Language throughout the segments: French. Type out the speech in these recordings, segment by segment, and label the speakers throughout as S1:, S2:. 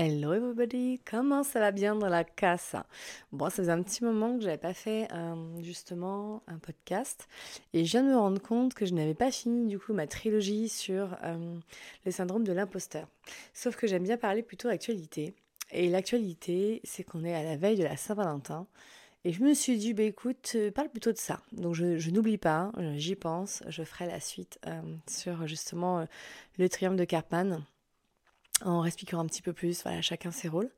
S1: Hello everybody, comment ça va bien dans la casse? Bon, ça faisait un petit moment que j'avais pas fait euh, justement un podcast et je viens de me rendre compte que je n'avais pas fini du coup ma trilogie sur euh, le syndrome de l'imposteur. Sauf que j'aime bien parler plutôt d'actualité. Et l'actualité, c'est qu'on est à la veille de la Saint-Valentin. Et je me suis dit, bah écoute, euh, parle plutôt de ça. Donc je, n'oublie pas, j'y pense, je ferai la suite sur justement le triomphe de Carpan en expliquant un petit peu plus, voilà, chacun ses rôles.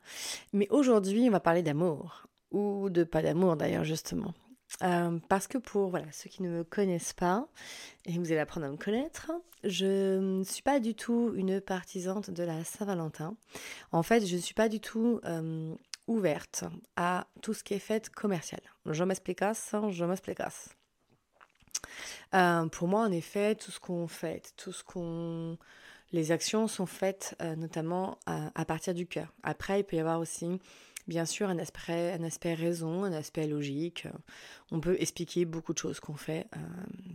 S1: Mais aujourd'hui, on va parler d'amour, ou de pas d'amour d'ailleurs, justement. Euh, parce que pour voilà, ceux qui ne me connaissent pas, et vous allez apprendre à me connaître, je ne suis pas du tout une partisante de la Saint-Valentin. En fait, je ne suis pas du tout euh, ouverte à tout ce qui est fait commercial. Je m'explique, je m'explique. Euh, pour moi, en effet, tout ce qu'on fait, tout ce qu'on les actions sont faites euh, notamment à, partir du cœur. Après, il peut y avoir aussi, bien sûr, un aspect, raison, un aspect logique. On peut expliquer beaucoup de choses qu'on fait euh,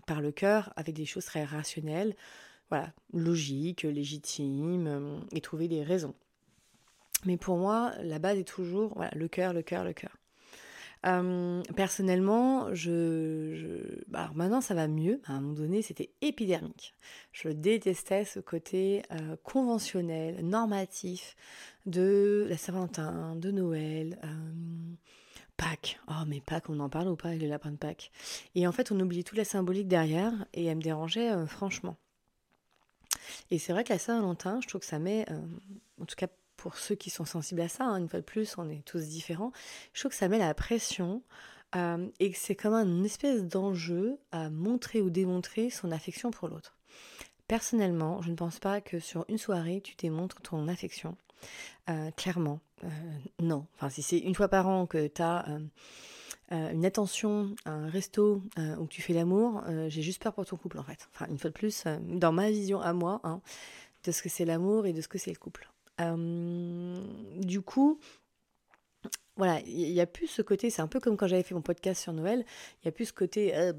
S1: par le cœur avec des choses très rationnelles, voilà, logiques, légitimes, euh, et trouver des raisons. Mais pour moi, la base est toujours voilà, le cœur, le cœur, le cœur. Euh, personnellement, je, bah, maintenant ça va mieux. À un moment donné, c'était épidermique. Je détestais ce côté euh, conventionnel, normatif de la Saint-Valentin, de Noël. Euh, Pâques. Oh, mais Pâques, on en parle ou pas avec le lapin de Pâques? Et en fait, on oublie toute la symbolique derrière et elle me dérangeait franchement. Et c'est vrai que la Saint-Valentin, je trouve que ça met, en tout cas pour ceux qui sont sensibles à ça, hein, une fois de plus, on est tous différents, je trouve que ça met la pression euh, et que c'est comme un espèce d'enjeu à montrer ou démontrer son affection pour l'autre. Personnellement, je ne pense pas que sur une soirée, tu démontres ton affection. Euh, clairement, euh, non. Enfin, si c'est une fois par an que tu as une attention, un resto où tu fais l'amour, j'ai juste peur pour ton couple en fait. Enfin, une fois de plus, dans ma vision à moi, hein, de ce que c'est l'amour et de ce que c'est le couple. Euh, du coup, voilà, il n'y a plus ce côté, c'est un peu comme quand j'avais fait mon podcast sur Noël, il n'y a plus ce côté euh,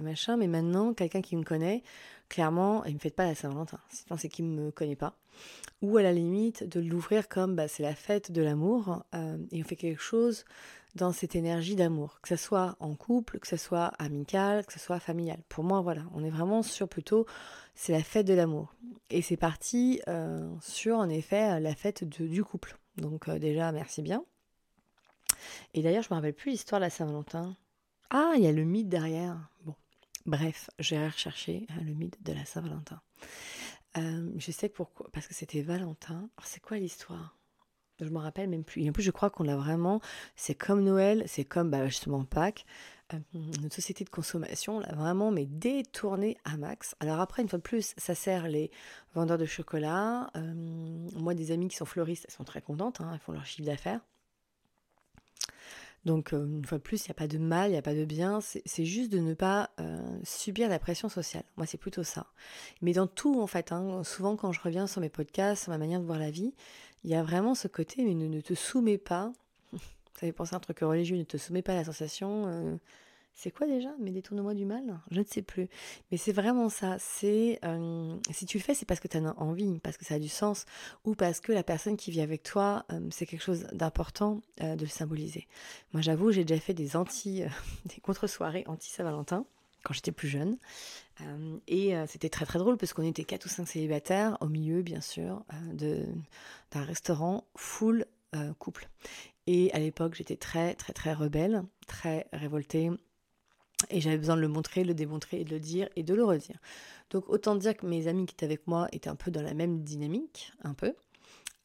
S1: machin, mais maintenant, quelqu'un qui me connaît, clairement, il ne me fait pas la Saint-Valentin, c'est qu'il ne me connaît pas. Ou à la limite, de l'ouvrir comme bah, c'est la fête de l'amour, euh, et on fait quelque chose dans cette énergie d'amour, que ce soit en couple, que ce soit amical, que ce soit familial. Pour moi, voilà, on est vraiment sur plutôt, c'est la fête de l'amour. Et c'est parti euh, sur, en effet, la fête du couple. Donc euh, déjà, merci bien. Et d'ailleurs, je me rappelle plus l'histoire de la Saint-Valentin. Ah, il y a le mythe derrière. Bon, bref, j'ai recherché hein, le mythe de la Saint-Valentin. Euh, je sais pourquoi, parce que c'était Valentin. Alors, c'est quoi l'histoire? Je me rappelle même plus. Et en plus, je crois qu'on l'a vraiment. C'est comme Noël, c'est comme bah, justement Pâques. Euh, notre société de consommation l'a vraiment mais détourné à max. Alors après, une fois de plus, ça sert les vendeurs de chocolat. Euh, moi, des amis qui sont fleuristes, elles sont très contentes. Hein, elles font leur chiffre d'affaires. Donc, euh, une fois de plus, il n'y a pas de mal, il n'y a pas de bien, c'est juste de ne pas subir la pression sociale. Moi, c'est plutôt ça. Mais dans tout, en fait, hein, souvent quand je reviens sur mes podcasts, sur ma manière de voir la vie, il y a vraiment ce côté, mais ne, te soumets pas. Ça fait penser à un truc religieux, ne te soumets pas à la sensation. Euh, c'est quoi déjà? Mais détourne-moi du mal Je ne sais plus. Mais c'est vraiment ça. C'est euh, si tu le fais, c'est parce que tu as envie, parce que ça a du sens, ou parce que la personne qui vit avec toi, euh, c'est quelque chose d'important de le symboliser. Moi, j'avoue, j'ai déjà fait des anti, des contre-soirées anti-Saint-Valentin quand j'étais plus jeune. Euh, et euh, c'était très très drôle parce qu'on était quatre ou cinq célibataires au milieu, bien sûr, euh, d'un restaurant full couple. Et à l'époque, j'étais très très très rebelle, très révoltée. Et j'avais besoin de le montrer, le démontrer de le dire et de le redire. Donc autant dire que mes amis qui étaient avec moi étaient un peu dans la même dynamique, un peu.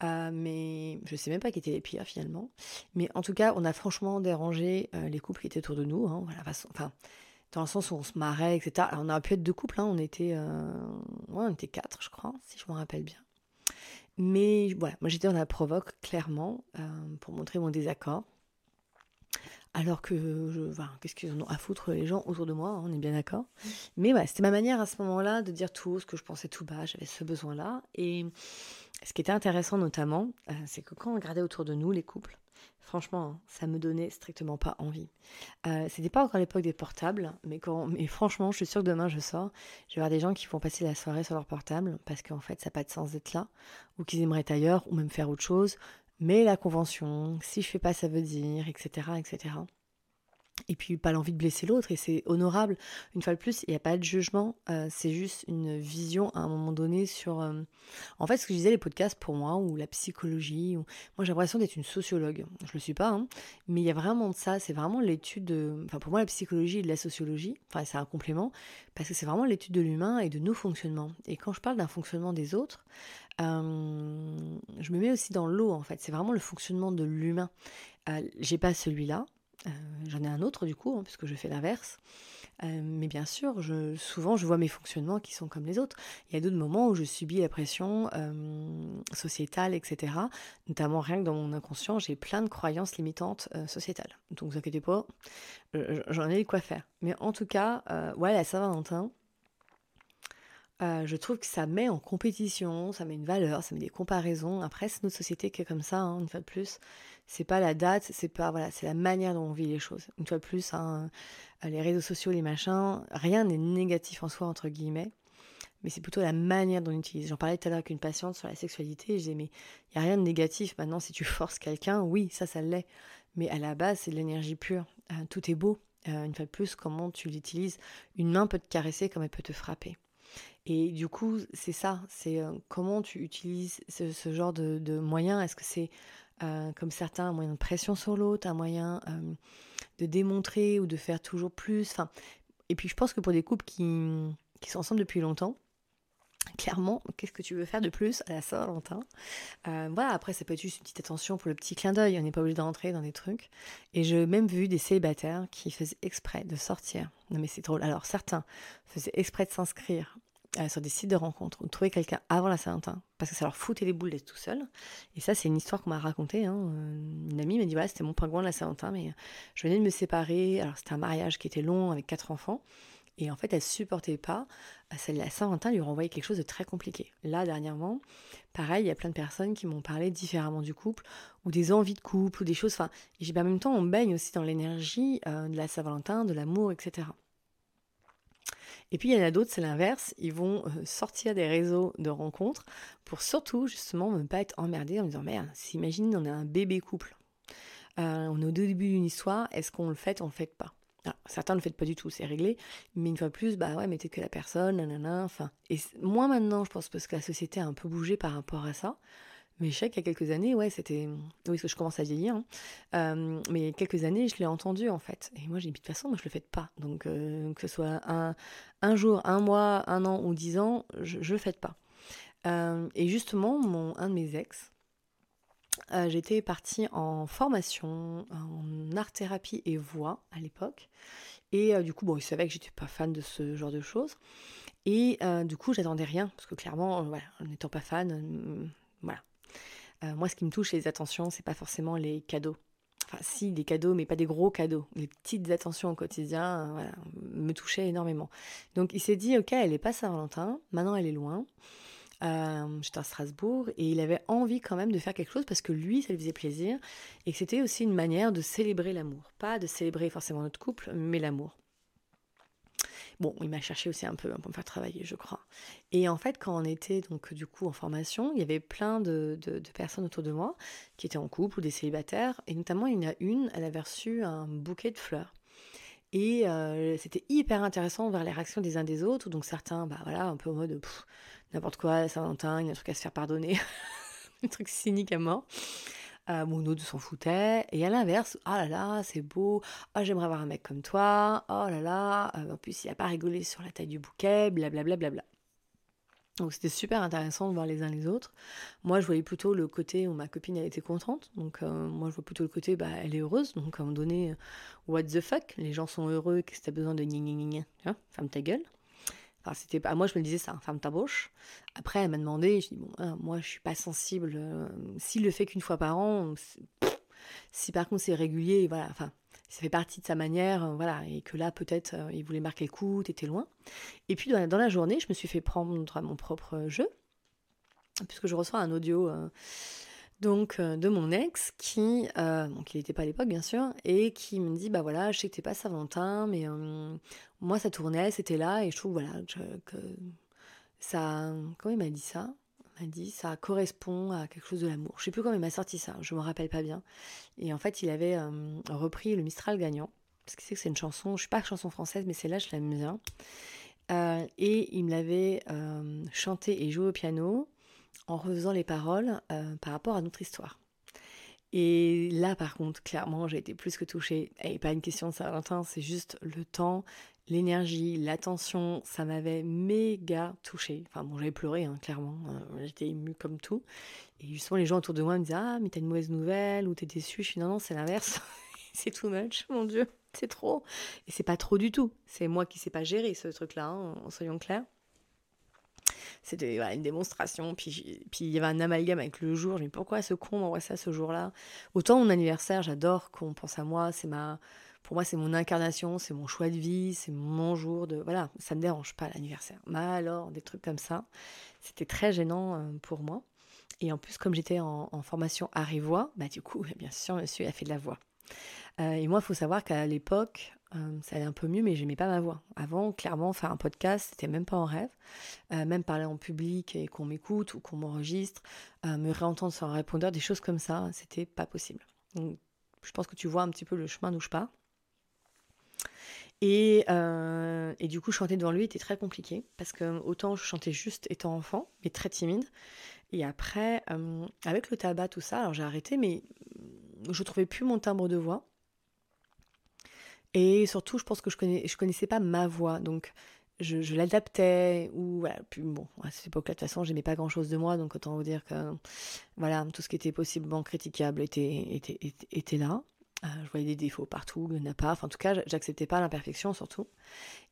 S1: mais je sais même pas qui étaient les pires finalement. Mais en tout cas, on a franchement dérangé les couples qui étaient autour de nous. Hein, voilà, enfin, dans le sens où on se marrait, etc. on a pu être deux couples, hein, on était, euh, on était quatre, je crois, si je me rappelle bien. Mais voilà, moi j'étais dans la provoque, clairement, euh, pour montrer mon désaccord. Alors que, qu'est-ce qu'ils ont à foutre les gens autour de moi, hein, on est bien d'accord. Mais voilà, c'était ma manière à ce moment-là de dire tout ce que je pensais tout bas, j'avais ce besoin-là. Et ce qui était intéressant notamment, euh, c'est que quand on regardait autour de nous les couples, Franchement, hein, ça me donnait strictement pas envie. Euh, c'était pas encore l'époque des portables, mais, quand, mais franchement, je suis sûre que demain je sors, je vais voir des gens qui vont passer la soirée sur leur portable parce qu'en fait, ça n'a pas de sens d'être là, ou qu'ils aimeraient ailleurs, ou même faire autre chose. Mais la convention, si je fais pas, ça veut dire, etc., etc et puis pas l'envie de blesser l'autre, et c'est honorable. Une fois de plus, il n'y a pas de jugement, euh, c'est juste une vision à un moment donné sur... Euh, en fait, ce que je disais, les podcasts pour moi, ou la psychologie, ou... moi j'ai l'impression d'être une sociologue, je ne le suis pas, hein, mais il y a vraiment de ça, c'est vraiment l'étude de... Enfin pour moi la psychologie et la sociologie, enfin c'est un complément, parce que c'est vraiment l'étude de l'humain et de nos fonctionnements. Et quand je parle d'un fonctionnement des autres, euh, je me mets aussi dans l'eau en fait, c'est vraiment le fonctionnement de l'humain. j'ai pas celui-là, euh, j'en ai un autre du coup, hein, puisque je fais l'inverse. Euh, mais bien sûr, souvent, je vois mes fonctionnements qui sont comme les autres. Il y a d'autres moments où je subis la pression euh, sociétale, etc. Notamment rien que dans mon inconscient, j'ai plein de croyances limitantes sociétales. Donc, vous inquiétez pas, j'en ai quoi faire. Mais en tout cas, ouais, la Saint-Valentin, je trouve que ça met en compétition, ça met une valeur, ça met des comparaisons. Après, c'est notre société qui est comme ça, hein, une fois de plus c'est pas la date, c'est pas voilà, c'est la manière dont on vit les choses. Une fois de plus, hein, euh, les réseaux sociaux, les machins, rien n'est négatif en soi entre guillemets, mais c'est plutôt la manière dont on utilise. J'en parlais tout à l'heure avec une patiente sur la sexualité, je disais mais il y a rien de négatif. Maintenant, si tu forces quelqu'un, oui, ça, ça l'est, mais à la base, c'est de l'énergie pure. Euh, tout est beau. Euh, une fois de plus, comment tu l'utilises? Une main peut te caresser comme elle peut te frapper. Et du coup, c'est ça, c'est comment tu utilises ce, genre de, moyens? Est-ce que c'est euh, comme certains, un moyen de pression sur l'autre, un moyen euh, de démontrer ou de faire toujours plus? Et puis je pense que pour des couples qui sont ensemble depuis longtemps, clairement, qu'est-ce que tu veux faire de plus à la Saint-Valentin euh, Voilà, après, ça peut être juste une petite attention pour le petit clin d'œil, on n'est pas obligé d'entrer dans des trucs. Et j'ai même vu des célibataires qui faisaient exprès de sortir. Non mais c'est drôle. Alors certains faisaient exprès de s'inscrire euh, sur des sites de rencontres, ou trouver quelqu'un avant la Saint-Valentin, parce que ça leur foutait les boules d'être tout seul. Et ça, c'est une histoire qu'on m'a racontée. Hein. Euh, une amie m'a dit voilà, c'était mon pingouin de la Saint-Valentin, mais je venais de me séparer. Alors, c'était un mariage qui était long avec quatre enfants. Et en fait, elle supportait pas. Euh, la Saint-Valentin lui renvoyait quelque chose de très compliqué. Là, dernièrement, pareil, il y a plein de personnes qui m'ont parlé différemment du couple, ou des envies de couple, ou des choses. Enfin, et en même temps, on baigne aussi dans l'énergie de la Saint-Valentin, de l'amour, etc. Et puis il y en a d'autres, c'est l'inverse, ils vont euh, sortir des réseaux de rencontres pour surtout justement ne pas être emmerdés en disant merde, s'imagine on est un bébé couple, euh, on est au début d'une histoire, est-ce qu'on le fait on le fait pas? Certains ne le font pas du tout, c'est réglé, mais une fois plus, bah ouais, mettez que la personne, nanana, enfin. Et moins maintenant, je pense, parce que la société a un peu bougé par rapport à ça. Mais je sais qu'il y a quelques années, ouais, c'était. Oui, parce que je commence à vieillir. Hein. Euh, mais quelques années, je l'ai entendu, en fait. Et moi, j'ai dit, de toute façon, moi, je le fais pas. Donc, euh, que ce soit un, un jour, un mois, un an ou dix ans, je, ne le fais pas. Euh, et justement, mon, un de mes ex, j'étais partie en formation en art-thérapie et voix à l'époque. Et du coup, bon, il savait que j'étais pas fan de ce genre de choses. Et du coup, j'attendais rien, parce que clairement, voilà, n'étant pas fan, voilà, euh, moi, ce qui me touche, les attentions, c'est pas forcément les cadeaux. Enfin, si, des cadeaux, mais pas des gros cadeaux. Les petites attentions au quotidien, euh, me touchaient énormément. Donc, il s'est dit, ok, elle est pas Saint-Valentin, maintenant elle est loin. Euh, j'étais à Strasbourg et il avait envie quand même de faire quelque chose parce que lui, ça lui faisait plaisir et que c'était aussi une manière de célébrer l'amour. Pas de célébrer forcément notre couple, mais l'amour. Bon, il m'a cherché aussi un peu pour me faire travailler, je crois. Et en fait, quand on était donc du coup en formation, il y avait plein de, personnes autour de moi qui étaient en couple ou des célibataires. Et notamment, il y en a une, elle avait reçu un bouquet de fleurs. Et euh, c'était hyper intéressant de voir les réactions des uns des autres. Donc certains, bah voilà, un peu en mode n'importe quoi, Saint-Valentin, il y a un truc à se faire pardonner. un truc cynique à mort. Euh, mon autre s'en foutait. Et à l'inverse, oh là là, c'est beau, oh j'aimerais avoir un mec comme toi, oh là là, euh, en plus il a pas rigolé sur la taille du bouquet, blablabla. Bla, bla, bla. Donc c'était super intéressant de voir les uns les autres. Moi je voyais plutôt le côté où ma copine elle était contente. Donc euh, moi je vois plutôt le côté bah elle est heureuse. Donc à un moment donné, what the fuck, les gens sont heureux, qu'est-ce que t'as besoin de gna gna ferme ta gueule c'était pas moi je me disais ça, ferme ta bouche. Après, elle m'a demandé, je dis bon, hein, moi je suis pas sensible. Euh, s'il le fait qu'une fois par an, si par contre c'est régulier, voilà, enfin, ça fait partie de sa manière, euh, voilà, et que là peut-être euh, il voulait marquer le coup, t'étais loin. Et puis dans la, journée, je me suis fait prendre à mon propre jeu, puisque je reçois un audio donc euh, de mon ex qui, euh, donc il n'était pas à l'époque bien sûr, et qui me dit bah voilà, je sais que t'es pas Saint-Valentin, mais euh, moi ça tournait, c'était là, et je trouve voilà que, ça, comment il m'a dit ça? M'a dit ça correspond à quelque chose de l'amour. Je sais plus comment il m'a sorti ça, je me rappelle pas bien. Et en fait, il avait euh, repris le Mistral gagnant, parce qu'il sait que c'est une chanson, je suis pas chanson française, mais celle-là, je l'aime bien. Et il me l'avait chanté et joué au piano en refaisant les paroles par rapport à notre histoire. Et là, par contre, clairement, j'ai été plus que touchée. Et pas une question de Saint-Valentin, c'est juste le temps, l'énergie, l'attention. Ça m'avait méga touchée. Enfin, bon, j'avais pleuré, hein, clairement. Euh, j'étais émue comme tout. Et justement, les gens autour de moi me disaient Ah, mais t'as une mauvaise nouvelle ou t'es déçue. Je suis Non, non, c'est l'inverse. c'est too much, mon Dieu. C'est trop. Et c'est pas trop du tout. C'est moi qui sais pas gérer ce truc-là, hein, soyons clairs c'était une démonstration. Puis, puis il y avait un amalgame avec le jour. Je me dis pourquoi ce con m'envoie ça ce jour-là? Autant mon anniversaire, j'adore qu'on pense à moi. C'est ma, pour moi, c'est mon incarnation, c'est mon choix de vie, c'est mon jour de. Voilà, ça ne dérange pas l'anniversaire. Mais alors, des trucs comme ça, c'était très gênant euh, pour moi. Et en plus, comme j'étais en, formation à voix, bah, du coup, bien sûr, monsieur a fait de la voix. Euh, et moi, il faut savoir qu'à l'époque, euh, ça allait un peu mieux, mais j'aimais pas ma voix. Avant, clairement, faire un podcast, c'était même pas en rêve. Euh, même parler en public et qu'on m'écoute ou qu'on m'enregistre, me réentendre sur un répondeur, des choses comme ça, c'était pas possible. Donc, je pense que tu vois un petit peu le chemin d'où je pars. Et, et, du coup, chanter devant lui était très compliqué parce que autant je chantais juste étant enfant, mais très timide. Et après, avec le tabac, tout ça, alors j'ai arrêté, mais je trouvais plus mon timbre de voix. Et surtout, je pense que je, connais, je connaissais pas ma voix, donc je, l'adaptais, ou bon, à cette époque-là, de toute façon, j'aimais pas grand-chose de moi, donc autant vous dire que voilà, tout ce qui était possiblement critiquable était, était, était, là. Euh, je voyais des défauts partout, il n'y en a pas. Enfin, en tout cas, j'acceptais pas l'imperfection surtout.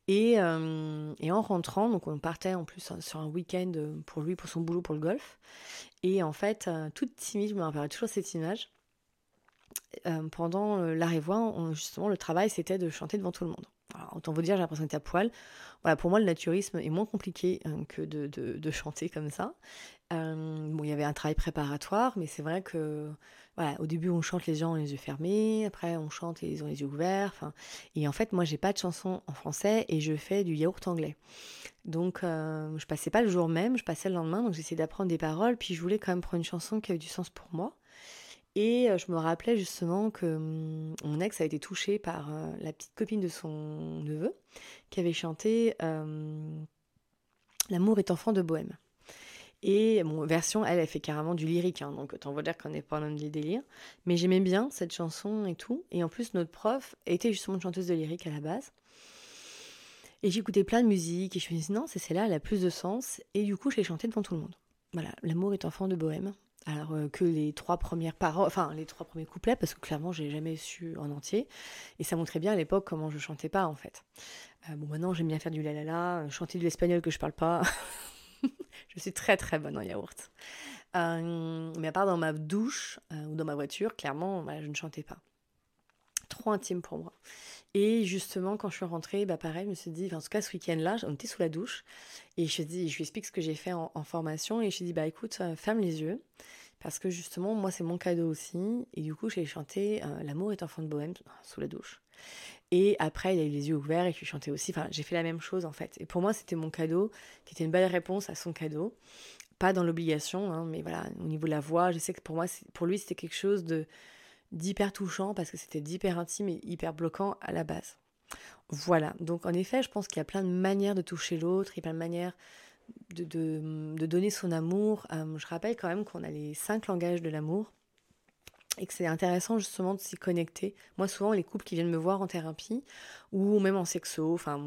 S1: Et, euh, et, en rentrant, donc on partait en plus sur un week-end pour lui, pour son boulot, pour le golf. Et en fait, euh, toute timide, je me rappelle toujours cette image. Euh, pendant euh, l'arrêt-voix, justement, le travail, c'était de chanter devant tout le monde. autant vous dire, j'ai l'impression d'être à poil. Voilà, pour moi, le naturisme est moins compliqué euh, que de, chanter comme ça. bon, il y avait un travail préparatoire, mais c'est vrai que, voilà, au début, on chante les gens les yeux fermés, après, on chante les ont les yeux ouverts. Et en fait, moi, j'ai pas de chanson en français et je fais du yaourt anglais. Donc, je passais pas le jour même, je passais le lendemain, donc j'essayais d'apprendre des paroles, puis je voulais quand même prendre une chanson qui avait du sens pour moi. Et euh, je me rappelais justement que hum, mon ex a été touché par euh, la petite copine de son neveu qui avait chanté hum, L'amour est enfant de bohème. Et mon version, elle, elle fait carrément du lyrique, hein, donc autant vous dire qu'on n'est pas dans des délires. Mais j'aimais bien cette chanson et tout. Et en plus, notre prof était justement une chanteuse de lyrique à la base. Et j'écoutais plein de musique et je me disais non, c'est celle-là, elle a plus de sens. Et du coup, je l'ai chantée devant tout le monde. Voilà, l'amour est enfant de bohème. Alors euh, que les trois premières paroles, enfin les trois premiers couplets, parce que clairement j'ai jamais su en entier, et ça montrait bien à l'époque comment je chantais pas en fait. Euh, bon maintenant j'aime bien faire du la la la, euh, chanter de l'espagnol que je parle pas. je suis très très bonne en yaourt. mais à part dans ma douche ou dans ma voiture, clairement je ne chantais pas. Intime pour moi. Et justement, quand je suis rentrée, bah pareil, je me suis dit, en tout cas ce week-end-là, on était sous la douche, et je, dis, je lui explique ce que j'ai fait en, formation, et je lui dis, bah écoute, ferme les yeux, parce que justement, moi, c'est mon cadeau aussi. Et du coup, j'ai chanté euh, L'amour est enfant de bohème sous la douche. Et après, il a eu les yeux ouverts et je lui chantais aussi. Enfin, j'ai fait la même chose en fait. Et pour moi, c'était mon cadeau, qui était une belle réponse à son cadeau. Pas dans l'obligation, hein, mais voilà, au niveau de la voix, je sais que pour moi, pour lui, c'était quelque chose de d'hyper touchant parce que c'était d'hyper intime et hyper bloquant à la base. Voilà. Donc en effet, je pense qu'il y a plein de manières de toucher l'autre, il y a plein de manières de, donner son amour. Euh, je rappelle quand même qu'on a les cinq langages de l'amour et que c'est intéressant justement de s'y connecter. Moi, souvent, les couples qui viennent me voir en thérapie ou même en sexo, enfin,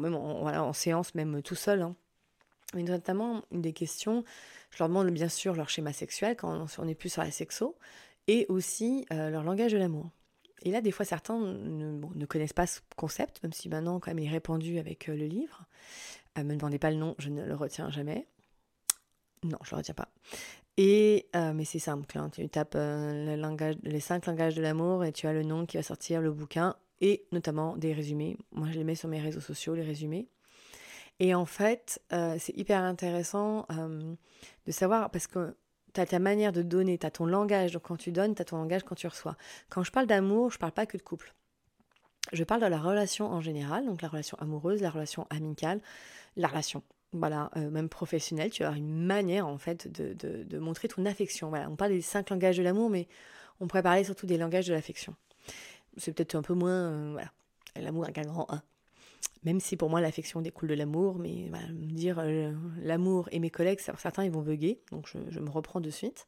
S1: même en séance, même tout seul, hein. mais notamment une des questions, je leur demande bien sûr leur schéma sexuel quand on n'est plus sur la sexo et aussi euh, leur langage de l'amour. Et là, des fois, certains ne, connaissent pas ce concept, même si maintenant, quand même, il est répandu avec euh, le livre. Ne me demandez pas le nom, je ne le retiens jamais. Non, je ne le retiens pas. Et, euh, mais c'est simple, hein, tu tapes euh, les cinq langages de l'amour et tu as le nom qui va sortir, le bouquin, et notamment des résumés. Moi, je les mets sur mes réseaux sociaux, les résumés. Et en fait, euh, c'est hyper intéressant de savoir, parce que tu as ta manière de donner, tu as ton langage, donc quand tu donnes, tu as ton langage quand tu reçois. Quand je parle d'amour, je parle pas que de couple. Je parle de la relation en général, donc la relation amoureuse, la relation amicale, la relation voilà, euh, même professionnel, tu as une manière en fait de, montrer ton affection. Voilà, on parle des cinq langages de l'amour, mais on pourrait parler surtout des langages de l'affection. C'est peut-être un peu moins, euh, voilà, l'amour avec un grand 1. Même si pour moi l'affection découle de l'amour, mais dire euh, l'amour et mes collègues, certains ils vont bugger, donc je, me reprends de suite.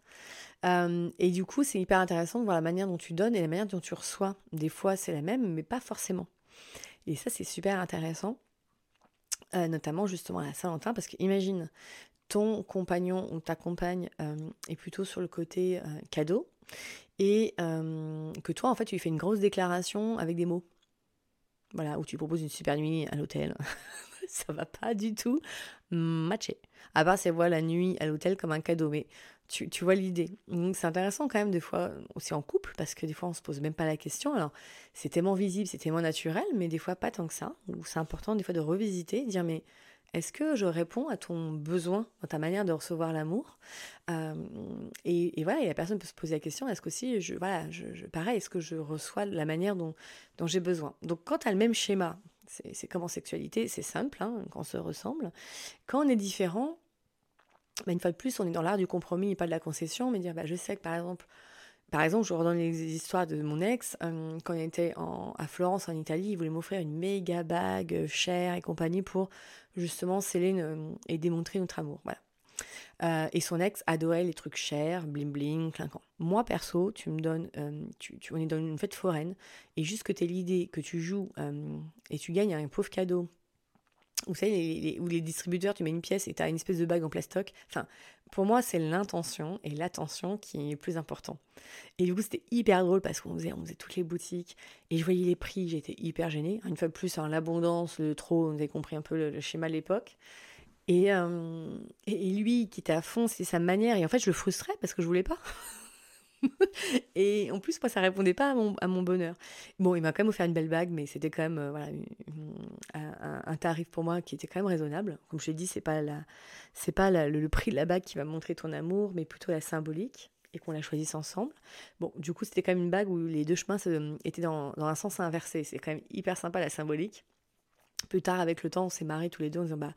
S1: et du coup, c'est hyper intéressant de voir la manière dont tu donnes et la manière dont tu reçois. Des fois, c'est la même, mais pas forcément. Et ça, c'est super intéressant. Euh, notamment justement à la Saint-Valentin, parce que imagine ton compagnon ou ta compagne euh, est plutôt sur le côté euh, cadeau, et que toi, en fait, tu lui fais une grosse déclaration avec des mots. Voilà, où tu proposes une super nuit à l'hôtel. ça va pas du tout matcher. À part elle voit la nuit à l'hôtel comme un cadeau, mais tu, vois l'idée. Donc c'est intéressant quand même des fois aussi en couple, parce que des fois on se pose même pas la question. Alors c'est tellement visible, c'est tellement naturel, mais des fois pas tant que ça. C'est important des fois de revisiter, dire mais est-ce que je réponds à ton besoin dans ta manière de recevoir l'amour? Euh, et, voilà, et la personne peut se poser la question est-ce que je, voilà, je, pareil, est-ce que je reçois la manière dont, j'ai besoin? Donc, quand tu as le même schéma, c'est comme en sexualité, c'est simple, hein, quand on se ressemble. Quand on est différent, bah, une fois de plus, on est dans l'art du compromis pas de la concession, mais dire bah, je sais que par exemple, par exemple, je redonne les histoires de mon ex. Quand il était à Florence, en Italie, il voulait m'offrir une méga bague euh, chère et compagnie pour justement sceller et démontrer notre amour. Voilà. Euh, et son ex adorait les trucs chers, bling bling, clinquant. Moi perso, tu me donnes, tu, on est dans une fête foraine, et juste que tu l'idée que tu joues et tu gagnes un pauvre cadeau vous savez, les, où les distributeurs, tu mets une pièce et tu as une espèce de bague en plastoc. Enfin, pour moi, c'est l'intention et l'attention qui est plus important. Et du coup, c'était hyper drôle parce qu'on faisait, on faisait toutes les boutiques et je voyais les prix, j'étais hyper gênée. Une fois de plus, l'abondance, le trop, on avait compris un peu le, schéma de l'époque. Et, euh, et, lui, qui était à fond, c'est sa manière. Et en fait, je le frustrais parce que je voulais pas. et en plus, moi, ça répondait pas à mon, bonheur. Bon, il m'a quand même offert une belle bague, mais c'était quand même euh, voilà, un, tarif pour moi qui était quand même raisonnable. Comme je l'ai dit, c'est pas, la, c'est pas le, prix de la bague qui va montrer ton amour, mais plutôt la symbolique et qu'on la choisisse ensemble. Bon, du coup, c'était quand même une bague où les deux chemins étaient dans, dans un sens inversé. C'est quand même hyper sympa la symbolique. Plus tard, avec le temps, on s'est marrés tous les deux en disant bah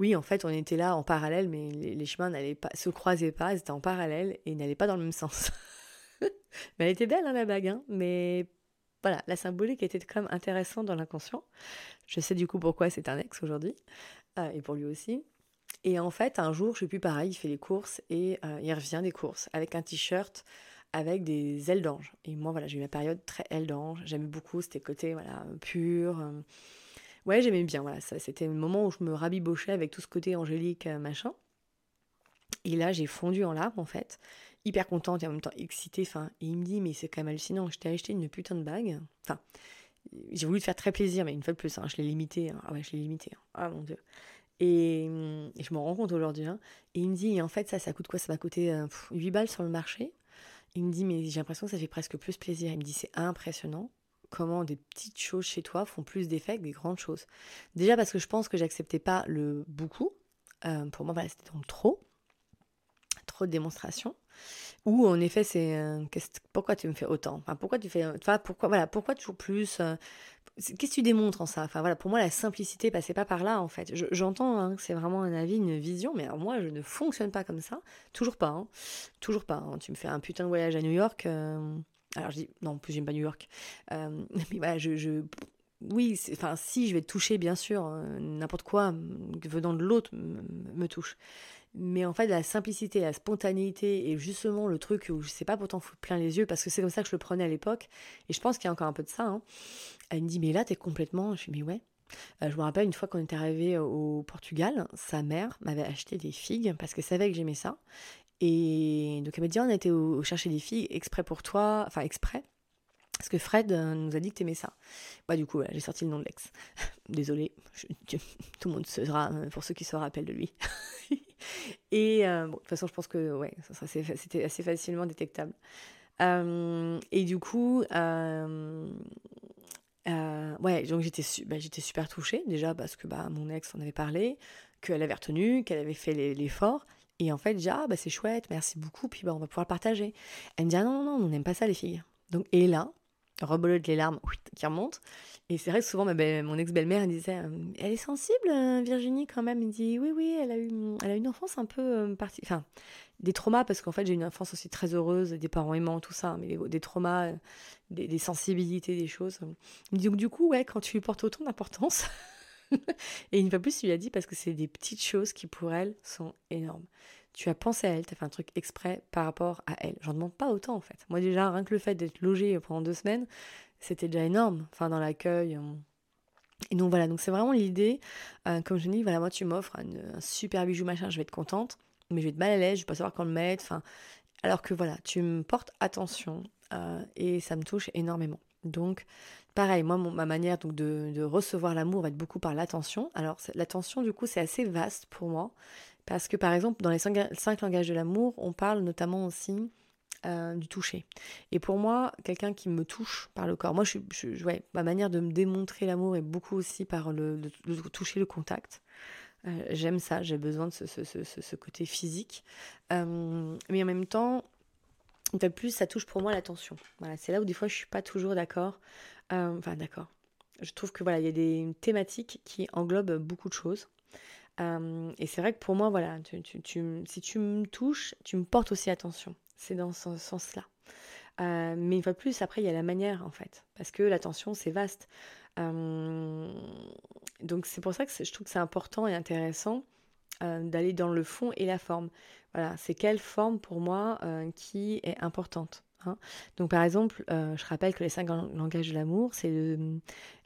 S1: oui, en fait, on était là en parallèle, mais les, chemins n'allaient pas, se croisaient pas, ils étaient en parallèle et n'allaient pas dans le même sens. mais elle était belle, hein, la bague, hein, mais voilà, la symbolique était quand même intéressante dans l'inconscient. Je sais du coup pourquoi c'est un ex aujourd'hui, euh, et pour lui aussi. Et en fait, un jour, je suis plus pareil, il fait les courses et euh, il revient des courses avec un t-shirt avec des ailes d'ange. Et moi, voilà, j'ai eu ma période très ailes d'ange. J'aimais beaucoup, c'était côté voilà, pur. Euh, ouais, j'aimais bien. Voilà, ça, c'était le moment où je me rabibochais avec tout ce côté angélique, euh, machin. Et là, j'ai fondu en larmes, en fait. Hyper contente et en même temps excitée. Enfin, et il me dit, mais c'est quand même hallucinant, je t'ai acheté une putain de bague. Enfin, j'ai voulu te faire très plaisir, mais une fois de plus, hein, je l'ai limité. Hein. Ah ouais, je l'ai limité. Hein. Ah mon dieu. Et, je m'en rends compte aujourd'hui. Et il me dit, en fait, ça, ça coûte quoi? Ça va coûter 8 euh, balles sur le marché. Il me dit, mais j'ai l'impression que ça fait presque plus plaisir. Il me dit, c'est impressionnant comment des petites choses chez toi font plus d'effet que des grandes choses. Déjà parce que je pense que j'acceptais pas le beaucoup. Euh, pour moi, c'était donc trop. Trop de démonstrations. Ou en effet, c'est euh, pourquoi tu me fais autant? Enfin, Pourquoi tu fais. Enfin, pourquoi, voilà, pourquoi toujours plus euh, Qu'est-ce que tu démontres en ça? Enfin voilà, pour moi, la simplicité passait pas par là en fait. J'entends hein, que c'est vraiment un avis, une vision, mais alors moi, je ne fonctionne pas comme ça. Toujours pas. Hein. Toujours pas. Hein. Tu me fais un putain de voyage à New York. Alors je dis, non, en plus j'aime pas New York. Euh, mais voilà, je, oui, enfin si, je vais toucher, bien sûr, euh, n'importe quoi venant de l'autre me, touche. Mais en fait, la simplicité, la spontanéité et justement le truc où je sais pas pourtant foutre plein les yeux parce que c'est comme ça que je le prenais à l'époque. Et je pense qu'il y a encore un peu de ça. Hein. Elle me dit, mais là, t'es complètement. Je dis, mais ouais. Euh, je me rappelle une fois qu'on est arrivé au Portugal, sa mère m'avait acheté des figues parce qu'elle savait que j'aimais ça. Et donc elle m'a dit, on a été au, chercher des filles exprès pour toi, enfin exprès, parce que Fred euh, nous a dit que t'aimais ça. Bah du coup, j'ai sorti le nom de l'ex. Désolée, tout le monde sera, euh, pour ceux qui se rappellent de lui. et euh, de toute façon, je pense que ouais, c'était assez facilement détectable. et du coup, ouais, donc j'étais bah, j'étais super touchée déjà parce que bah, mon ex en avait parlé, qu'elle avait retenu, qu'elle avait fait l'effort. Et en fait, j'ai ah, bah, c'est chouette, merci beaucoup, puis bah, on va pouvoir partager. Elle me dit, ah non, non, non, on n'aime pas ça, les filles. Donc, et là, rebolote les larmes qui remontent. Et c'est vrai que souvent, mon ex-belle-mère, elle disait Elle est sensible, Virginie, quand même. Il dit Oui, oui, elle a eu, elle a une enfance un peu partie. Enfin, des traumas, parce qu'en fait, j'ai une enfance aussi très heureuse, des parents aimants, tout ça, mais des, traumas, des, sensibilités, des choses. Donc, du coup, ouais, quand tu lui portes autant d'importance. et une fois plus, tu lui as dit parce que c'est des petites choses qui, pour elle, sont énormes. Tu as pensé à elle, tu as fait un truc exprès par rapport à elle. J'en demande pas autant, en fait. Moi, déjà, rien que le fait d'être logée pendant deux semaines, c'était déjà énorme. Enfin, dans l'accueil. Et donc voilà, donc c'est vraiment l'idée, euh, comme je dis, voilà, moi tu m'offres un, super bijou machin, je vais être contente, mais je vais être mal à l'aise, je vais pas savoir quand le mettre, enfin, alors que voilà, tu me portes attention euh, et ça me touche énormément. Donc pareil, moi ma manière donc de, recevoir l'amour va être beaucoup par l'attention. Alors l'attention du coup c'est assez vaste pour moi parce que par exemple dans les cinq, langages de l'amour, on parle notamment aussi euh, du toucher. Et pour moi, quelqu'un qui me touche par le corps, moi, je, ouais, ma manière de me démontrer l'amour est beaucoup aussi par le, toucher, le contact. Euh, j'aime ça, j'ai besoin de ce côté physique. Euh, mais en même temps, de plus, ça touche pour moi l'attention. Voilà, c'est là où des fois je suis pas toujours d'accord. enfin, d'accord. Je trouve que voilà, il y a des thématiques qui englobent beaucoup de choses. et c'est vrai que pour moi, voilà, si tu me touches, tu me portes aussi attention. C'est dans ce sens-là. Euh, mais une fois de plus, après, il y a la manière, en fait. Parce que l'attention, c'est vaste. Euh, donc, c'est pour ça que je trouve que c'est important et intéressant euh, d'aller dans le fond et la forme. Voilà, c'est quelle forme pour moi qui est importante. Hein. Donc, par exemple, je rappelle que les cinq langages de l'amour, c'est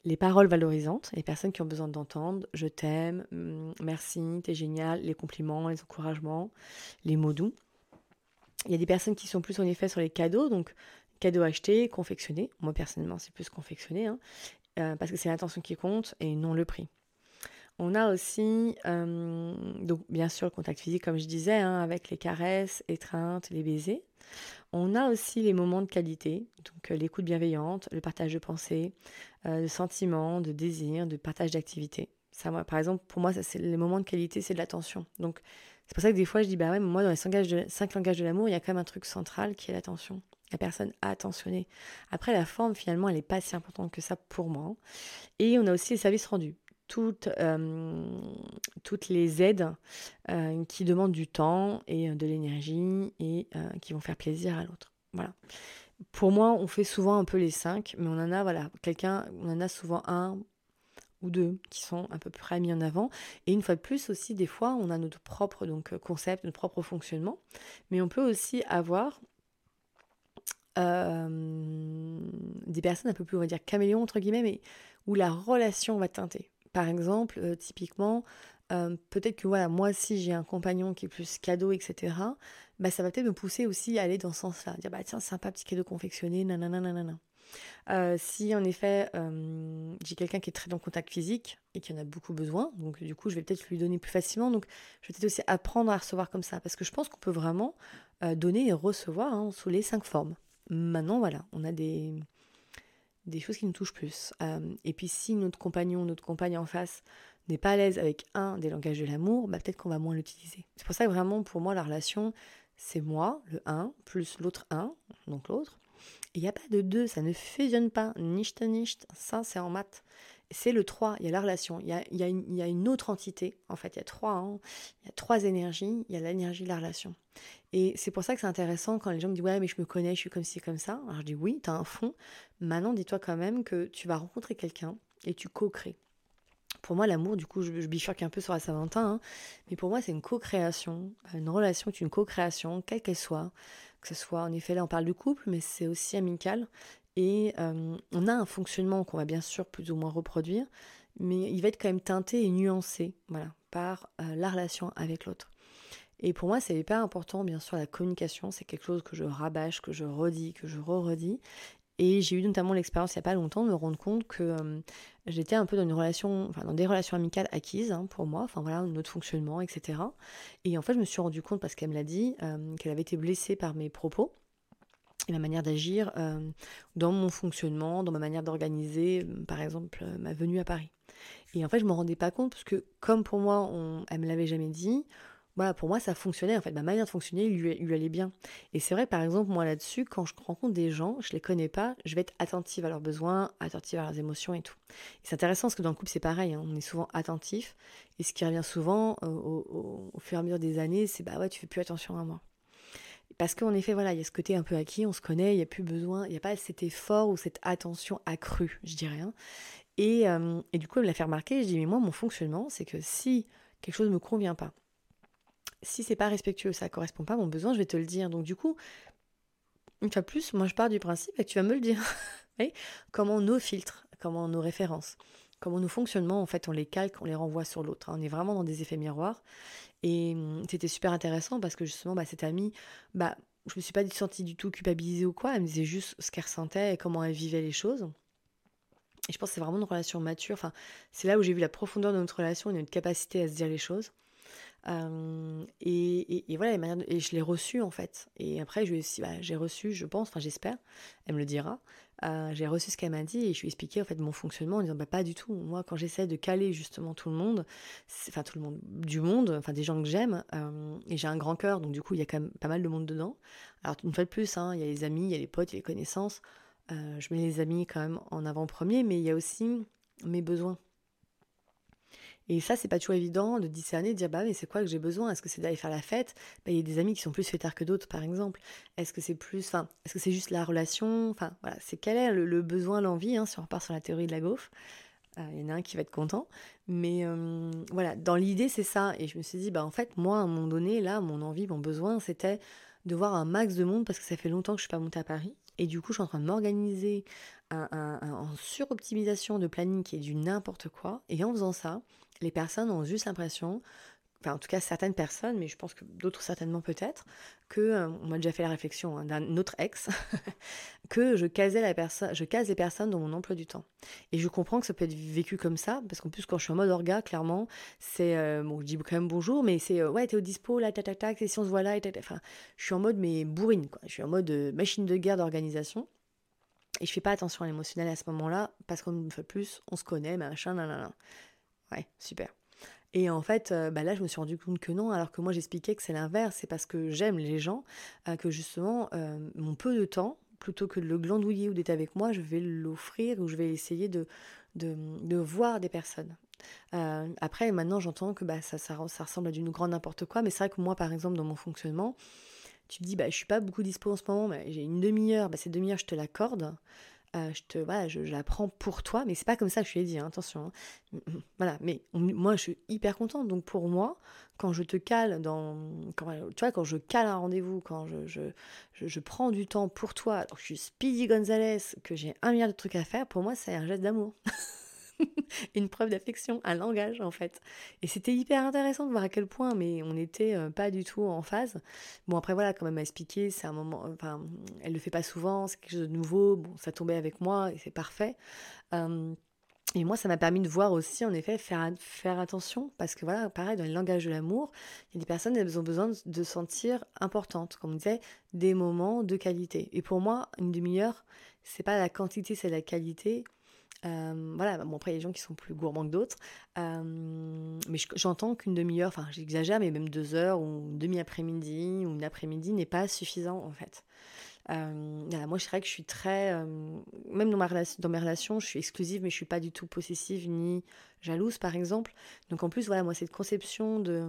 S1: les paroles valorisantes, les personnes qui ont besoin d'entendre je t'aime, mm, merci, t'es génial, les compliments, les encouragements, les mots doux. Il y a des personnes qui sont plus en effet sur les cadeaux, donc cadeaux achetés, confectionnés. Moi personnellement, c'est plus confectionné, hein, euh, parce que c'est l'intention qui compte et non le prix. On a aussi, euh, donc bien sûr, le contact physique, comme je disais, hein, avec les caresses, étreintes, les baisers. On a aussi les moments de qualité, donc euh, l'écoute bienveillante, le partage de pensées, de sentiments, de désirs, de partage d'activités. Ça, moi, par exemple, pour moi, ça, c'est les moments de qualité, c'est de l'attention. Donc, c'est pour ça que des fois, je dis, bah ouais, moi, dans les cinq langages de, cinq langages de l'amour, il y a quand même un truc central qui est l'attention. La personne a attentionné. Après, la forme, finalement, elle n'est pas si importante que ça pour moi. Et on a aussi les services rendus. Toutes, euh, toutes les aides euh, qui demandent du temps et euh, de l'énergie et qui vont faire plaisir à l'autre. Voilà. Pour moi, on fait souvent un peu les cinq, mais on en a, voilà, quelqu'un, on en a souvent un ou deux qui sont à peu près mis en avant. Et une fois de plus aussi, des fois, on a notre propre donc, concept, notre propre fonctionnement, mais on peut aussi avoir des personnes un peu plus, on va dire, caméléons, entre guillemets, mais où la relation va teinter. Par exemple, euh, typiquement, peut-être que voilà, moi, si j'ai un compagnon qui est plus cadeau, etc., bah, ça va peut-être me pousser aussi à aller dans ce sens-là. Dire, bah tiens, sympa, petit cadeau confectionné, nanana, nanana. Euh, si en effet euh, j'ai quelqu'un qui est très dans le contact physique et qui en a beaucoup besoin, donc du coup je vais peut-être lui donner plus facilement, donc je vais peut-être aussi apprendre à recevoir comme ça, parce que je pense qu'on peut vraiment euh, donner et recevoir hein, sous les cinq formes. Maintenant voilà, on a des, des choses qui nous touchent plus. et puis si notre compagnon, notre compagne en face n'est pas à l'aise avec un des langages de l'amour, bah, peut-être qu'on va moins l'utiliser. C'est pour ça que vraiment pour moi la relation, c'est moi, le 1, plus l'autre 1, donc l'autre, il n'y a pas de deux, ça ne fusionne pas. Nicht, nicht, ça c'est en maths. C'est le 3, il y a la relation, il y a, il y a, une, il y a une, autre entité, en fait, il y a trois, hein. il y a trois énergies, il y a l'énergie de la relation. Et c'est pour ça que c'est intéressant quand les gens me disent ouais mais je me connais, je suis comme ci, comme ça. Alors je dis oui, tu as un fond. Maintenant dis-toi quand même que tu vas rencontrer quelqu'un et tu co-crées. Pour moi, l'amour, du coup, je, bifurque un peu sur la Saint-Valentin, hein. mais pour moi, c'est une co-création. Une relation est une co-création, quelle qu'elle soit que ce soit, en effet, là on parle de couple, mais c'est aussi amical. Et euh, on a un fonctionnement qu'on va bien sûr plus ou moins reproduire, mais il va être quand même teinté et nuancé voilà, par euh, la relation avec l'autre. Et pour moi, c'est hyper important, bien sûr, la communication, c'est quelque chose que je rabâche, que je redis, que je re-redis. Et j'ai eu notamment l'expérience il n'y a pas longtemps de me rendre compte que euh, j'étais un peu dans des relations amicales acquises hein, pour moi, enfin voilà, notre fonctionnement, etc. Et en fait, je me suis rendu compte, parce qu'elle me l'a dit, qu'elle avait été blessée par mes propos et ma manière d'agir euh, dans mon fonctionnement, dans ma manière d'organiser, par exemple, ma venue à Paris. Et en fait, je ne me rendais pas compte, parce que comme pour moi, on, elle me l'avait jamais dit, voilà, pour moi, ça fonctionnait. En fait, ma manière de fonctionner lui, lui allait bien. Et c'est vrai, par exemple, moi là-dessus, quand je rencontre des gens, je les connais pas, je vais être attentive à leurs besoins, attentive à leurs émotions et tout. C'est intéressant parce que dans le couple, c'est pareil. Hein, on est souvent attentif. Et ce qui revient souvent euh, au, fur et à mesure des années, c'est bah ouais, tu fais plus attention à moi. Parce qu'en effet, voilà, il y a ce côté un peu acquis, on se connaît, il n'y a plus besoin, il n'y a pas cet effort ou cette attention accrue, je dirais. Hein. Et, euh, et, du coup, elle me l'a fait remarquer. Je dis, mais moi, mon fonctionnement, c'est que si quelque chose ne me convient pas, si c'est pas respectueux, ça correspond pas à mon besoin, je vais te le dire. Donc du coup, une fois plus, moi je pars du principe que tu vas me le dire. comment nos filtres, comment nos références, comment nos fonctionnements, en fait, on les calque, on les renvoie sur l'autre. Hein. On est vraiment dans des effets miroirs. Et hum, c'était super intéressant parce que justement, bah, cette amie, bah, je me suis pas sentie du tout culpabilisée ou quoi. Elle me disait juste ce qu'elle ressentait et comment elle vivait les choses. Et je pense que c'est vraiment une relation mature. C'est là où j'ai vu la profondeur de notre relation et notre capacité à se dire les choses. Euh, et, voilà, et je l'ai reçu en fait. Et après, bah, j'ai reçu, je pense, enfin j'espère, elle me le dira, euh, j'ai reçu ce qu'elle m'a dit et je lui ai expliqué en fait mon fonctionnement en disant bah, pas du tout. Moi, quand j'essaie de caler justement tout le monde, enfin tout le monde du monde, enfin des gens que j'aime, euh, et j'ai un grand cœur, donc du coup il y a quand même pas mal de monde dedans. Alors une fois de plus, hein, il y a les amis, il y a les potes, il y a les connaissances. je mets les amis quand même en avant-premier, mais il y a aussi mes besoins. Et ça, c'est pas toujours évident de discerner, de dire bah mais c'est quoi que j'ai besoin? Est-ce que c'est d'aller faire la fête? Bah, Il y a des amis qui sont plus fêtards que d'autres, par exemple. Est-ce que c'est plus, enfin, est-ce que c'est juste la relation? Enfin, voilà, c'est quel est le, besoin, l'envie hein, Si on repart sur la théorie de la gaufre, euh, il y en a un qui va être content. Mais euh, voilà, dans l'idée, c'est ça. Et je me suis dit bah en fait, moi, à un moment donné, là, mon envie, mon besoin, c'était de voir un max de monde parce que ça fait longtemps que je suis pas montée à Paris. Et du coup, je suis en train de m'organiser en suroptimisation de planning qui est du n'importe quoi. Et en faisant ça, les personnes ont juste l'impression, enfin en tout cas certaines personnes, mais je pense que d'autres certainement peut-être, que, euh, m'a déjà fait la réflexion hein, d'un autre ex, que je casais case les personnes dans mon emploi du temps. Et je comprends que ça peut être vécu comme ça, parce qu'en plus quand je suis en mode orga, clairement, c'est, euh, bon je dis quand même bonjour, mais c'est, euh, ouais t'es au dispo, là, tac tac tac, et si on se voit là, et enfin, je suis en mode mais bourrine, quoi. Je suis en mode machine de guerre d'organisation. Et je fais pas attention à l'émotionnel à ce moment-là, parce qu'une fois plus, on se connaît, machin, nan, nan, nan. Ouais, super. Et en fait, euh, bah là, je me suis rendu compte que non, alors que moi, j'expliquais que c'est l'inverse. C'est parce que j'aime les gens, euh, que justement, euh, mon peu de temps, plutôt que de le glandouiller ou d'être avec moi, je vais l'offrir ou je vais essayer de, de, voir des personnes. après, maintenant, j'entends que bah, ça, ressemble à du grand n'importe quoi, mais c'est vrai que moi, par exemple, dans mon fonctionnement, tu te dis, bah, je suis pas beaucoup dispo en ce moment, mais j'ai une demi-heure, bah, cette demi-heure, je te l'accorde. Euh, je te voilà, je, la prends pour toi, mais c'est pas comme ça que je lui ai dit, hein, attention. Hein. Voilà, mais moi je suis hyper contente. Donc pour moi, quand je te cale dans, quand, tu vois, quand je cale un rendez-vous, quand je, je, je, prends du temps pour toi, alors que je suis Speedy Gonzalez, que j'ai un milliard de trucs à faire, pour moi c'est un geste d'amour. une preuve d'affection, un langage en fait. Et c'était hyper intéressant de voir à quel point, mais on n'était euh, pas du tout en phase. Bon après voilà, quand même à expliquer, c'est un moment, enfin, elle le fait pas souvent, c'est quelque chose de nouveau, bon ça tombait avec moi et c'est parfait. et moi, ça m'a permis de voir aussi, en effet, faire, faire attention, parce que voilà, pareil, dans le langage de l'amour, il y a des personnes, elles ont besoin de, se sentir importantes, comme on disait, des moments de qualité. Et pour moi, une demi-heure, c'est pas la quantité, c'est la qualité. Euh, voilà, bon après il y a des gens qui sont plus gourmands que d'autres, euh, mais j'entends qu'une demi-heure, enfin j'exagère, mais même deux heures ou une demi-après-midi ou une après-midi n'est pas suffisant en fait. Euh, voilà, moi je dirais que je suis très, même dans, ma dans mes relations, je suis exclusive, mais je suis pas du tout possessive ni jalouse par exemple. Donc en plus voilà, moi cette conception de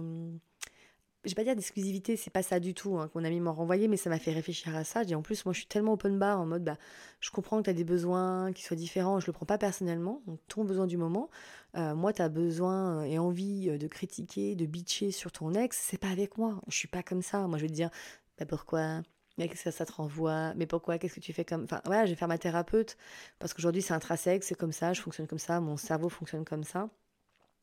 S1: je vais pas dire d'exclusivité, c'est pas ça du tout, mon ami m'a renvoyé, mais ça m'a fait réfléchir à ça. Dis en plus, moi je suis tellement open bar en mode, bah, je comprends que tu as des besoins qui soient différents, je le prends pas personnellement, ton besoin du moment. Euh, moi, tu as besoin et envie euh, de critiquer, de bitcher sur ton ex, c'est pas avec moi. Je suis pas comme ça. Moi, je vais te dire, bah pourquoi? Qu'est-ce que ça te renvoie? Mais pourquoi? Qu'est-ce que tu fais comme... Enfin, voilà, je vais faire ma thérapeute, parce qu'aujourd'hui, c'est intrinsèque, c'est comme ça, je fonctionne comme ça, mon cerveau fonctionne comme ça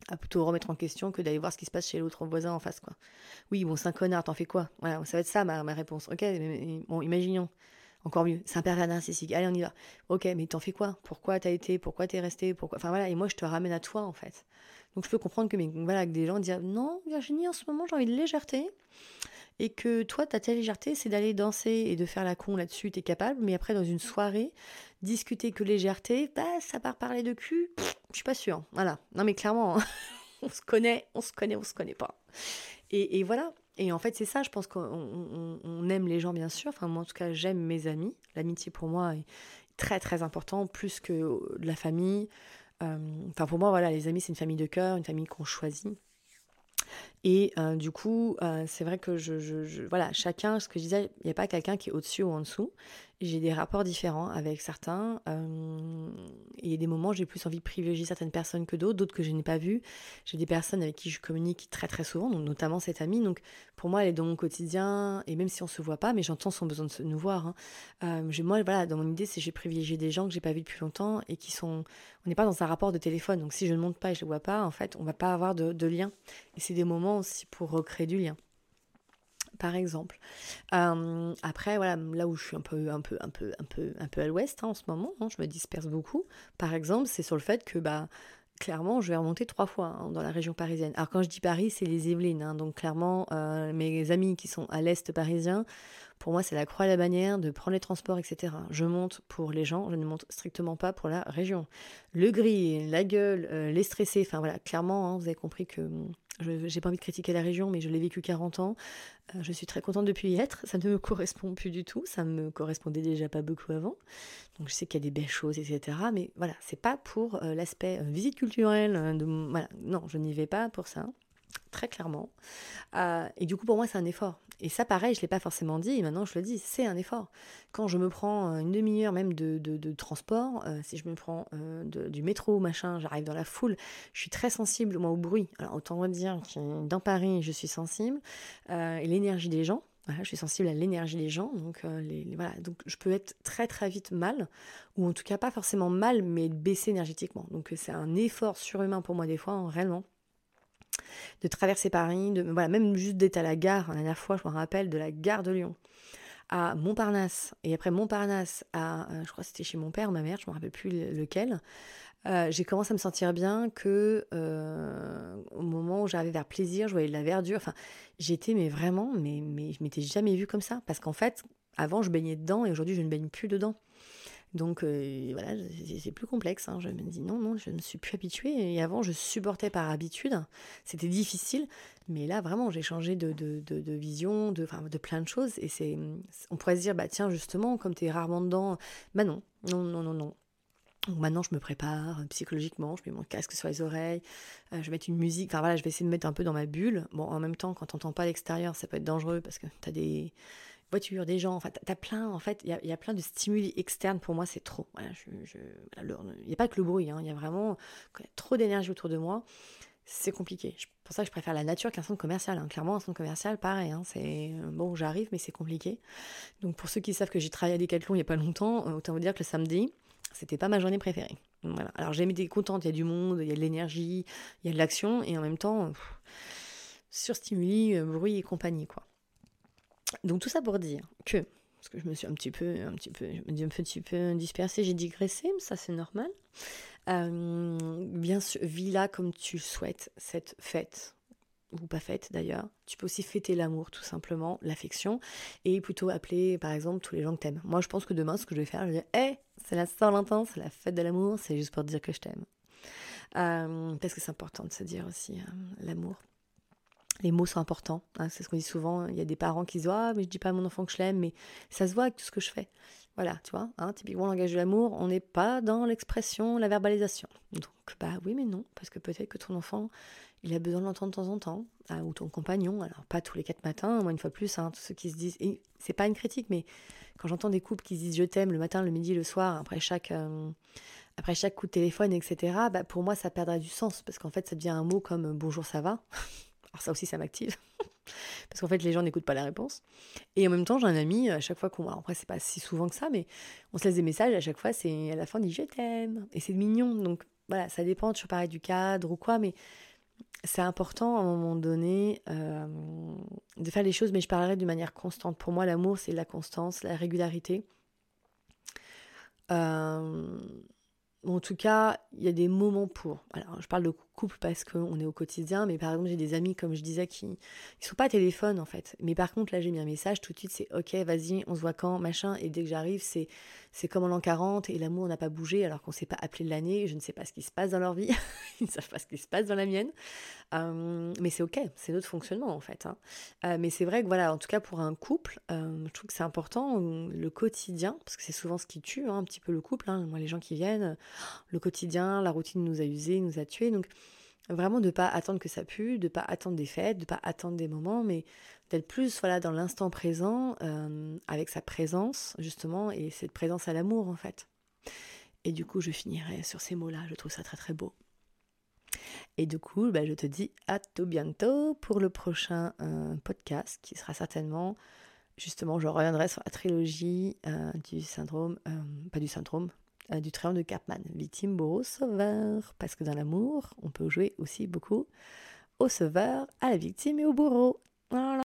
S1: à plutôt remettre en question que d'aller voir ce qui se passe chez l'autre voisin en face, quoi. Oui, bon, c'est un connard, t'en fais quoi? Voilà, ça va être ça ma, réponse. Ok, bon, imaginons. Encore mieux, c'est un pervers narcissique. Allez, on y va. Ok, mais t'en fais quoi? Pourquoi t'as été? Pourquoi t'es resté? Pourquoi Enfin voilà, et moi je te ramène à toi en fait. Donc je peux comprendre que, mais, voilà, que des gens disent non, Virginie, en ce moment j'ai envie de légèreté et que toi, ta légèreté, c'est d'aller danser et de faire la con là-dessus, t'es capable, mais après, dans une soirée, discuter que légèreté, bah, ça part parler de cul, je suis pas sûre. Voilà. Non, mais clairement, on se connaît, on se connaît, on se connaît pas. Et, voilà. Et en fait, c'est ça, je pense qu'on aime les gens, bien sûr. Enfin, moi, en tout cas, j'aime mes amis. L'amitié, pour moi, est très, très important, plus que la famille. Euh, enfin, pour moi, voilà, les amis, c'est une famille de cœur, une famille qu'on choisit. Et euh, du coup, euh, c'est vrai que je, voilà, chacun, ce que je disais, il n'y a pas quelqu'un qui est au-dessus ou en dessous j'ai des rapports différents avec certains. Il y a des moments où j'ai plus envie de privilégier certaines personnes que d'autres, d'autres que je n'ai pas vues. J'ai des personnes avec qui je communique très très souvent, donc notamment cette amie. Donc pour moi, elle est dans mon quotidien, et même si on ne se voit pas, mais j'entends son besoin de nous voir. Hein. Euh, moi, voilà, dans mon idée, c'est que j'ai privilégié des gens que j'ai pas vus depuis longtemps et qui sont. On n'est pas dans un rapport de téléphone, donc si je ne monte pas et je ne vois pas, en fait, on va pas avoir de lien. Et c'est des moments aussi pour recréer du lien par exemple. Euh, après, voilà, là où je suis un peu, un peu, un peu, un peu, un peu à l'ouest hein, en ce moment, hein, je me disperse beaucoup. Par exemple, c'est sur le fait que, bah, clairement, je vais remonter trois fois hein, dans la région parisienne. Alors quand je dis Paris, c'est les Yvelines, donc clairement, euh, mes amis qui sont à l'est parisien, pour moi, c'est la croix à la bannière de prendre les transports, etc. Je monte pour les gens, je ne monte strictement pas pour la région. Le gris, la gueule, euh, les stressés, enfin voilà, clairement, vous avez compris que je j'ai pas envie de critiquer la région, mais je l'ai vécu 40 ans. Euh, je suis très contente depuis y être. Ça ne me correspond plus du tout. Ça me correspondait déjà pas beaucoup avant. Donc je sais qu'il y a des belles choses, etc. Mais voilà, c'est pas pour euh, l'aspect visite culturelle. Non, je n'y vais pas pour ça très clairement. Euh, et du coup, pour moi, c'est un effort. Et ça, pareil, je ne l'ai pas forcément dit, et maintenant je le dis, c'est un effort. Quand je me prends une demi-heure même de, de, transport, euh, si je me prends euh, du métro, machin, j'arrive dans la foule, je suis très sensible, moi, au bruit. Alors, autant dire que dans Paris, je suis sensible. et l'énergie des gens, je suis sensible à l'énergie des gens, donc, les, voilà, donc je peux être très très vite mal, ou en tout cas pas forcément mal, mais baisser énergétiquement. Donc c'est un effort surhumain pour moi des fois, hein, réellement de traverser Paris, de, voilà, même juste d'être à la gare, la dernière fois, je me rappelle, de la gare de Lyon à Montparnasse, et après Montparnasse à, euh, je crois que c'était chez mon père, ma mère, je ne me rappelle plus lequel, euh, j'ai commencé à me sentir bien que euh, au moment où j'arrivais vers plaisir, je voyais de la verdure, enfin, j'étais, mais vraiment, mais, mais je m'étais jamais vue comme ça, parce qu'en fait, avant, je baignais dedans, et aujourd'hui, je ne baigne plus dedans. Donc euh, voilà, c'est plus complexe. Hein. Je me dis non, non, je ne suis plus habituée. Et avant, je supportais par habitude. C'était difficile. Mais là, vraiment, j'ai changé de, de, vision, de, de plein de choses. Et c'est, on pourrait se dire, bah tiens, justement, comme tu es rarement dedans, bah non, non, non, non, non. Donc maintenant, je me prépare psychologiquement, je mets mon casque sur les oreilles, euh, je vais mettre une musique, enfin voilà, je vais essayer de me mettre un peu dans ma bulle. Bon, en même temps, quand t'entends pas l'extérieur, ça peut être dangereux parce que tu as des, voiture, des gens, enfin, t'as plein, en fait, il y, a, plein de stimuli externes, pour moi, c'est trop. il n'y a pas que le bruit, hein. il y a vraiment trop d'énergie autour de moi, c'est compliqué. C'est pour ça que je préfère la nature qu'un centre commercial. Hein. Clairement, un centre commercial, pareil, hein, c'est bon, j'arrive, mais c'est compliqué. Donc, pour ceux qui savent que j'ai travaillé à Decathlon il n'y a pas longtemps, euh, autant vous dire que le samedi, c'était pas ma journée préférée. Voilà. Alors, j'ai été contente, il y a du monde, il y a de l'énergie, il y a de l'action, et en même temps, sur stimuli, euh, bruit et compagnie, quoi. Donc tout ça pour dire que, parce que je me suis un petit peu, un petit peu, je me dis un petit peu dispersée, j'ai digressé, mais ça c'est normal. Euh, bien sûr, vis-la comme tu souhaites cette fête, ou pas fête d'ailleurs. Tu peux aussi fêter l'amour, tout simplement, l'affection, et plutôt appeler, par exemple, tous les gens que t'aimes. Moi, je pense que demain, ce que je vais faire, je vais dire, hé, c'est la Saint-Valentin, c'est la fête de l'amour, c'est juste pour te dire que je t'aime. Euh, parce que c'est important de se dire aussi euh, l'amour les mots sont importants. Hein, c'est ce qu'on dit souvent. Il y a des parents qui disent Ah, mais je dis pas à mon enfant que je l'aime, mais ça se voit avec tout ce que je fais. Voilà, tu vois, hein, typiquement, langage de l'amour, on n'est pas dans l'expression, la verbalisation. Donc, bah oui, mais non, parce que peut-être que ton enfant, il a besoin de l'entendre de temps en temps, hein, ou ton compagnon, alors pas tous les quatre matins, moi une fois plus, tous ceux qui se disent, et c'est pas une critique, mais quand j'entends des couples qui se disent je t'aime le matin, le midi, le soir, après chaque, euh, après chaque coup de téléphone, etc., bah pour moi ça perdra du sens, parce qu'en fait ça devient un mot comme bonjour, ça va? Alors ça aussi, ça m'active. Parce qu'en fait, les gens n'écoutent pas la réponse. Et en même temps, j'ai un ami, à chaque fois qu'on... Après, c'est pas si souvent que ça, mais on se laisse des messages, à chaque fois, c'est à la fin, on dit « je t'aime ». Et c'est mignon. Donc voilà, ça dépend toujours pareil du cadre ou quoi, mais c'est important à un moment donné euh, de faire les choses, mais je parlerai de manière constante. Pour moi, l'amour, c'est la constance, la régularité. Euh, en tout cas, il y a des moments pour. Alors, je parle de couple parce qu'on est au quotidien, mais par exemple, j'ai des amis, comme je disais, qui ne sont pas à téléphone en fait. Mais par contre, là, j'ai mis un message tout de suite, c'est ok, vas-y, on se voit quand, machin. Et dès que j'arrive, c'est, c'est comme en l'an 40 et l'amour n'a pas bougé alors qu'on ne s'est pas appelé de l'année. Je ne sais pas ce qui se passe dans leur vie, ils ne savent pas ce qui se passe dans la mienne. Euh, mais c'est ok, c'est notre fonctionnement en fait. Hein. Euh, mais c'est vrai que voilà, en tout cas pour un couple, euh, je trouve que c'est important le quotidien, parce que c'est souvent ce qui tue hein, un petit peu le couple. Hein. Moi, les gens qui viennent, le quotidien, la routine nous a usés, nous a tués. Donc vraiment de pas attendre que ça pue, de pas attendre des fêtes, de pas attendre des moments, mais d'être plus voilà dans l'instant présent, avec sa présence justement et cette présence à l'amour en fait. Et du coup, je finirai sur ces mots-là. Je trouve ça très très beau. Et du coup, bah, je te dis à tout bientôt pour le prochain euh, podcast qui sera certainement, justement, je reviendrai sur la trilogie euh, du syndrome, euh, pas du syndrome, du triangle de Cartman, victime, bourreau, sauveur. Parce que dans l'amour, on peut jouer aussi beaucoup au sauveur, à la victime et au bourreau. Voilà.